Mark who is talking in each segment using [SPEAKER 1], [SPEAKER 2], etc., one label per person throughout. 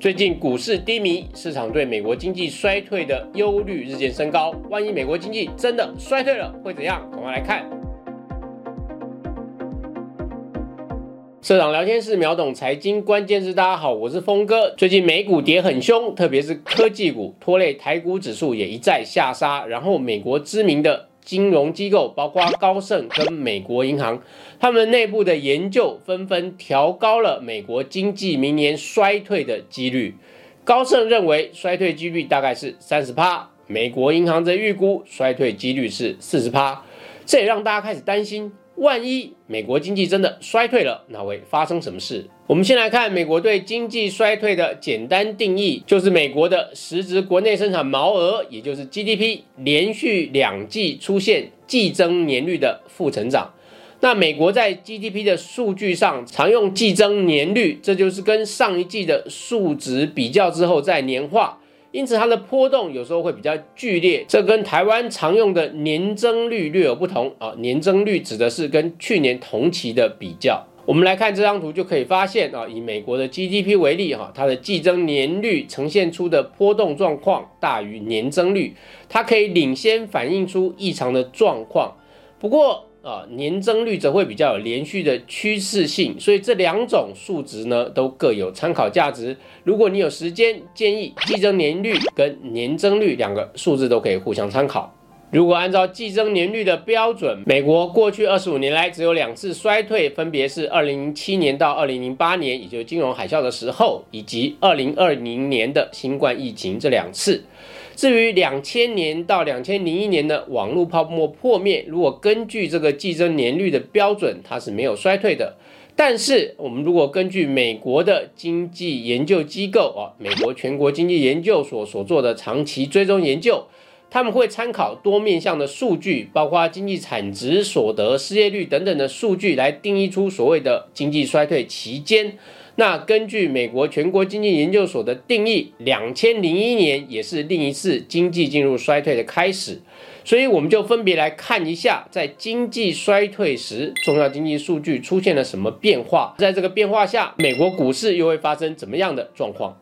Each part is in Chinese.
[SPEAKER 1] 最近股市低迷，市场对美国经济衰退的忧虑日渐升高。万一美国经济真的衰退了，会怎样？赶快来看。社长聊天室秒懂财经关键是，大家好，我是峰哥。最近美股跌很凶，特别是科技股拖累台股指数也一再下杀。然后美国知名的。金融机构包括高盛跟美国银行，他们内部的研究纷纷调高了美国经济明年衰退的几率。高盛认为衰退几率大概是三十趴，美国银行则预估衰退几率是四十趴。这也让大家开始担心。万一美国经济真的衰退了，那会发生什么事？我们先来看美国对经济衰退的简单定义，就是美国的实质国内生产毛额，也就是 GDP，连续两季出现季增年率的负成长。那美国在 GDP 的数据上常用季增年率，这就是跟上一季的数值比较之后再年化。因此，它的波动有时候会比较剧烈，这跟台湾常用的年增率略有不同啊。年增率指的是跟去年同期的比较。我们来看这张图就可以发现啊，以美国的 GDP 为例哈，它的季增年率呈现出的波动状况大于年增率，它可以领先反映出异常的状况。不过，啊，年增率则会比较有连续的趋势性，所以这两种数值呢都各有参考价值。如果你有时间，建议季增年率跟年增率两个数字都可以互相参考。如果按照季增年率的标准，美国过去二十五年来只有两次衰退，分别是二零零七年到二零零八年，也就是金融海啸的时候，以及二零二零年的新冠疫情这两次。至于两千年到两千零一年的网络泡沫破灭，如果根据这个计增年率的标准，它是没有衰退的。但是我们如果根据美国的经济研究机构啊，美国全国经济研究所所做的长期追踪研究，他们会参考多面向的数据，包括经济产值、所得、失业率等等的数据，来定义出所谓的经济衰退期间。那根据美国全国经济研究所的定义，两千零一年也是另一次经济进入衰退的开始，所以我们就分别来看一下，在经济衰退时，重要经济数据出现了什么变化，在这个变化下，美国股市又会发生怎么样的状况？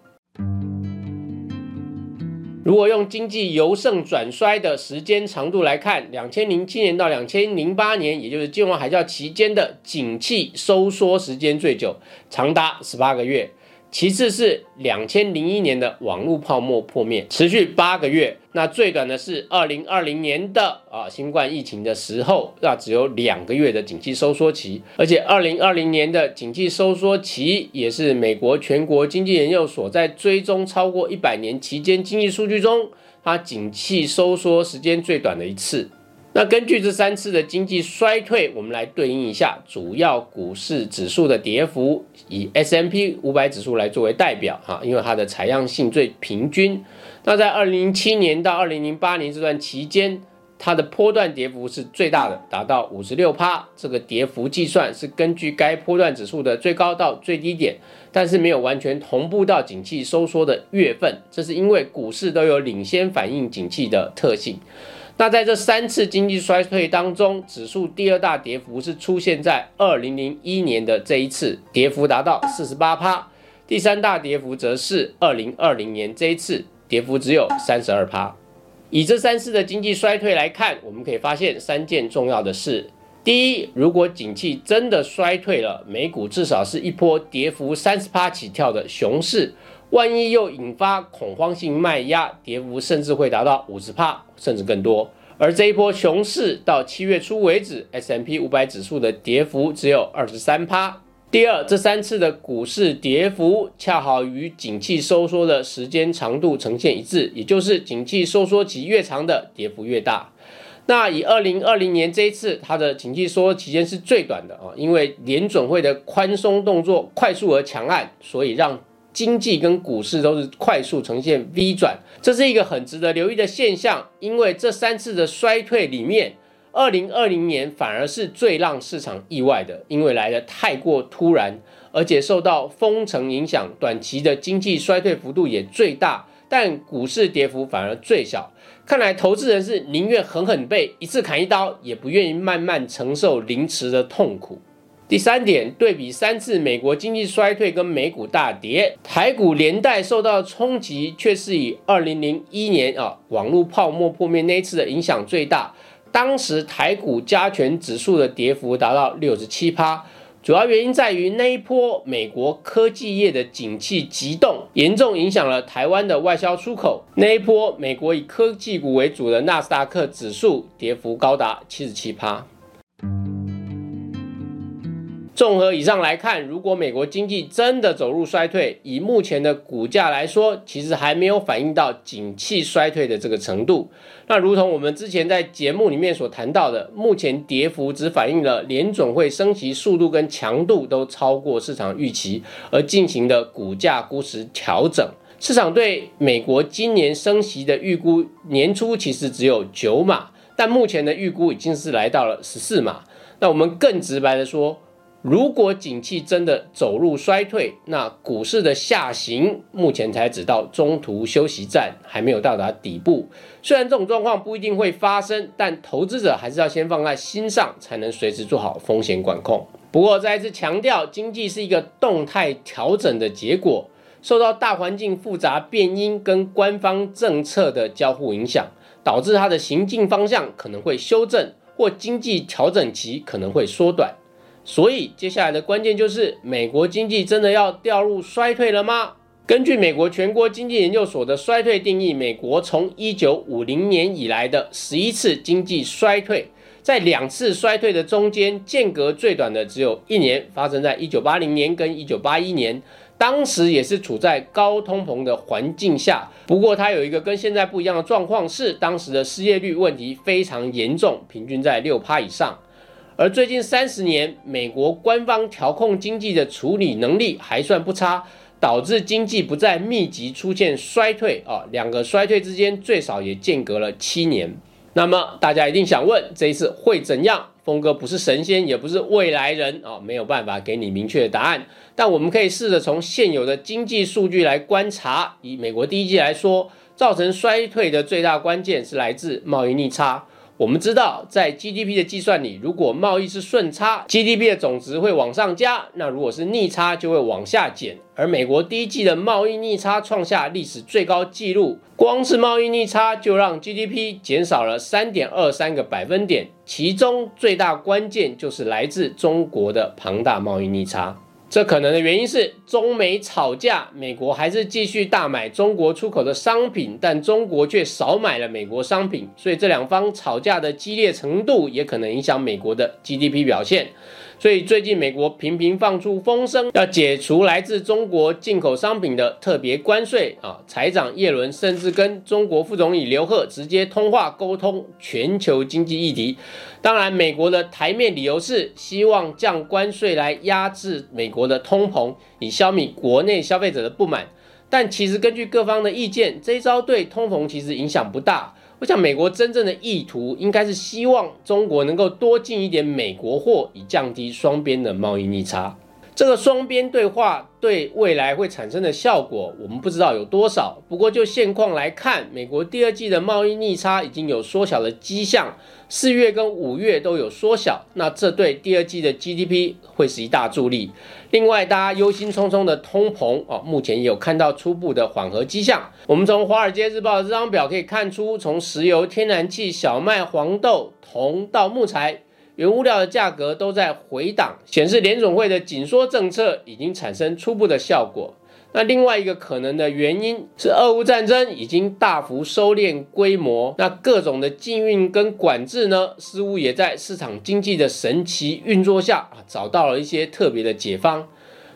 [SPEAKER 1] 如果用经济由盛转衰的时间长度来看，两千零七年到两千零八年，也就是金融海啸期间的景气收缩时间最久，长达十八个月。其次是两千零一年的网络泡沫破灭，持续八个月。那最短的是二零二零年的啊新冠疫情的时候，那只有两个月的景气收缩期。而且二零二零年的景气收缩期也是美国全国经济研究所在追踪超过一百年期间经济数据中，它景气收缩时间最短的一次。那根据这三次的经济衰退，我们来对应一下主要股市指数的跌幅，以 S M P 五百指数来作为代表哈，因为它的采样性最平均。那在二零零七年到二零零八年这段期间，它的波段跌幅是最大的，达到五十六趴。这个跌幅计算是根据该波段指数的最高到最低点，但是没有完全同步到景气收缩的月份，这是因为股市都有领先反映景气的特性。那在这三次经济衰退当中，指数第二大跌幅是出现在二零零一年的这一次，跌幅达到四十八趴；第三大跌幅则是二零二零年这一次，跌幅只有三十二趴。以这三次的经济衰退来看，我们可以发现三件重要的事：第一，如果景气真的衰退了，美股至少是一波跌幅三十趴起跳的熊市。万一又引发恐慌性卖压，跌幅甚至会达到五十帕，甚至更多。而这一波熊市到七月初为止，S M P 五百指数的跌幅只有二十三帕。第二，这三次的股市跌幅恰好与景气收缩的时间长度呈现一致，也就是景气收缩期越长的跌幅越大。那以二零二零年这一次，它的景气收缩期间是最短的啊，因为联准会的宽松动作快速而强悍，所以让。经济跟股市都是快速呈现 V 转，这是一个很值得留意的现象。因为这三次的衰退里面，二零二零年反而是最让市场意外的，因为来的太过突然，而且受到封城影响，短期的经济衰退幅度也最大，但股市跌幅反而最小。看来投资人是宁愿狠狠被一次砍一刀，也不愿意慢慢承受凌迟的痛苦。第三点，对比三次美国经济衰退跟美股大跌，台股连带受到冲击，却是以二零零一年啊网络泡沫破灭那次的影响最大。当时台股加权指数的跌幅达到六十七趴，主要原因在于那一波美国科技业的景气急动，严重影响了台湾的外销出口。那一波美国以科技股为主的纳斯达克指数跌幅高达七十七趴。综合以上来看，如果美国经济真的走入衰退，以目前的股价来说，其实还没有反映到景气衰退的这个程度。那如同我们之前在节目里面所谈到的，目前跌幅只反映了联总会升息速度跟强度都超过市场预期而进行的股价估值调整。市场对美国今年升息的预估，年初其实只有九码，但目前的预估已经是来到了十四码。那我们更直白的说。如果景气真的走入衰退，那股市的下行目前才只到中途休息站，还没有到达底部。虽然这种状况不一定会发生，但投资者还是要先放在心上，才能随时做好风险管控。不过再次强调，经济是一个动态调整的结果，受到大环境复杂变因跟官方政策的交互影响，导致它的行进方向可能会修正，或经济调整期可能会缩短。所以接下来的关键就是，美国经济真的要掉入衰退了吗？根据美国全国经济研究所的衰退定义，美国从一九五零年以来的十一次经济衰退，在两次衰退的中间间隔最短的只有一年，发生在一九八零年跟一九八一年，当时也是处在高通膨的环境下。不过它有一个跟现在不一样的状况是，当时的失业率问题非常严重，平均在六趴以上。而最近三十年，美国官方调控经济的处理能力还算不差，导致经济不再密集出现衰退啊。两个衰退之间最少也间隔了七年。那么大家一定想问，这一次会怎样？峰哥不是神仙，也不是未来人啊，没有办法给你明确的答案。但我们可以试着从现有的经济数据来观察。以美国第一季来说，造成衰退的最大关键是来自贸易逆差。我们知道，在 GDP 的计算里，如果贸易是顺差，GDP 的总值会往上加；那如果是逆差，就会往下减。而美国第一季的贸易逆差创下历史最高纪录，光是贸易逆差就让 GDP 减少了三点二三个百分点，其中最大关键就是来自中国的庞大贸易逆差。这可能的原因是中美吵架，美国还是继续大买中国出口的商品，但中国却少买了美国商品，所以这两方吵架的激烈程度也可能影响美国的 GDP 表现。所以最近美国频频放出风声，要解除来自中国进口商品的特别关税啊！财长耶伦甚至跟中国副总理刘鹤直接通话沟通全球经济议题。当然，美国的台面理由是希望降关税来压制美国的通膨，以消弭国内消费者的不满。但其实根据各方的意见，这一招对通膨其实影响不大。我想，美国真正的意图应该是希望中国能够多进一点美国货，以降低双边的贸易逆差。这个双边对话对未来会产生的效果，我们不知道有多少。不过就现况来看，美国第二季的贸易逆差已经有缩小的迹象，四月跟五月都有缩小。那这对第二季的 GDP 会是一大助力。另外，大家忧心忡忡的通膨哦，目前也有看到初步的缓和迹象。我们从《华尔街日报》这张表可以看出，从石油、天然气、小麦、黄豆、铜到木材。原物料的价格都在回档，显示联总会的紧缩政策已经产生初步的效果。那另外一个可能的原因是，俄乌战争已经大幅收敛规模，那各种的禁运跟管制呢，似乎也在市场经济的神奇运作下啊，找到了一些特别的解方。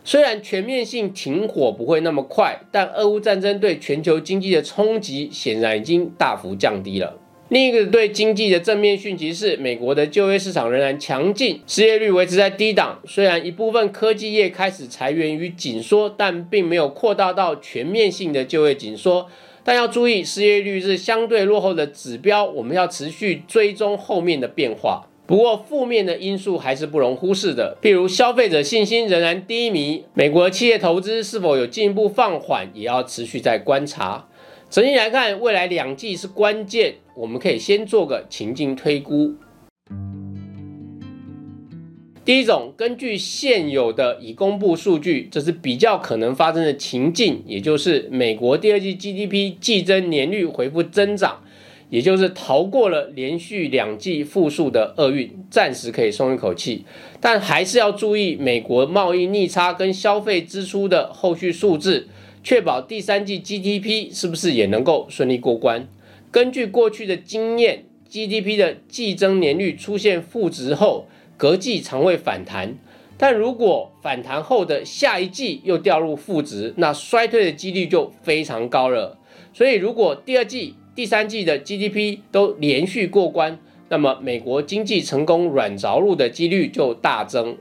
[SPEAKER 1] 虽然全面性停火不会那么快，但俄乌战争对全球经济的冲击显然已经大幅降低了。另一个对经济的正面讯息是，美国的就业市场仍然强劲，失业率维持在低档。虽然一部分科技业开始裁员与紧缩，但并没有扩大到全面性的就业紧缩。但要注意，失业率是相对落后的指标，我们要持续追踪后面的变化。不过，负面的因素还是不容忽视的，譬如消费者信心仍然低迷，美国企业投资是否有进一步放缓，也要持续在观察。整体来看，未来两季是关键，我们可以先做个情境推估。第一种，根据现有的已公布数据，这是比较可能发生的情境，也就是美国第二季 GDP 季增年率回复增长，也就是逃过了连续两季负数的厄运，暂时可以松一口气。但还是要注意美国贸易逆差跟消费支出的后续数字，确保第三季 GDP 是不是也能够顺利过关。根据过去的经验，GDP 的季增年率出现负值后，隔季常会反弹，但如果反弹后的下一季又掉入负值，那衰退的几率就非常高了。所以，如果第二季、第三季的 GDP 都连续过关，那么美国经济成功软着陆的几率就大增。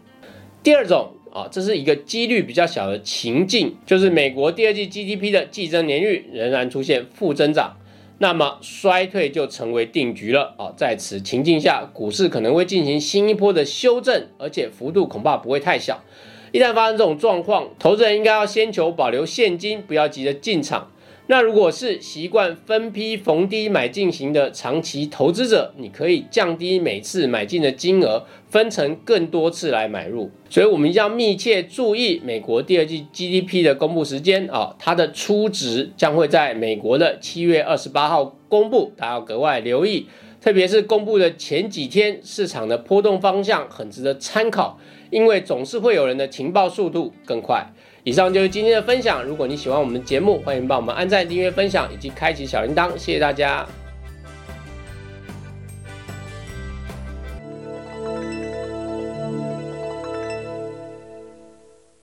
[SPEAKER 1] 第二种啊，这是一个几率比较小的情境，就是美国第二季 GDP 的季增年率仍然出现负增长。那么衰退就成为定局了啊！在此情境下，股市可能会进行新一波的修正，而且幅度恐怕不会太小。一旦发生这种状况，投资人应该要先求保留现金，不要急着进场。那如果是习惯分批逢低买进型的长期投资者，你可以降低每次买进的金额，分成更多次来买入。所以，我们一定要密切注意美国第二季 GDP 的公布时间啊，它的初值将会在美国的七月二十八号公布，大家要格外留意。特别是公布的前几天，市场的波动方向很值得参考，因为总是会有人的情报速度更快。以上就是今天的分享。如果你喜欢我们的节目，欢迎帮我们按赞、订阅、分享以及开启小铃铛。谢谢大家。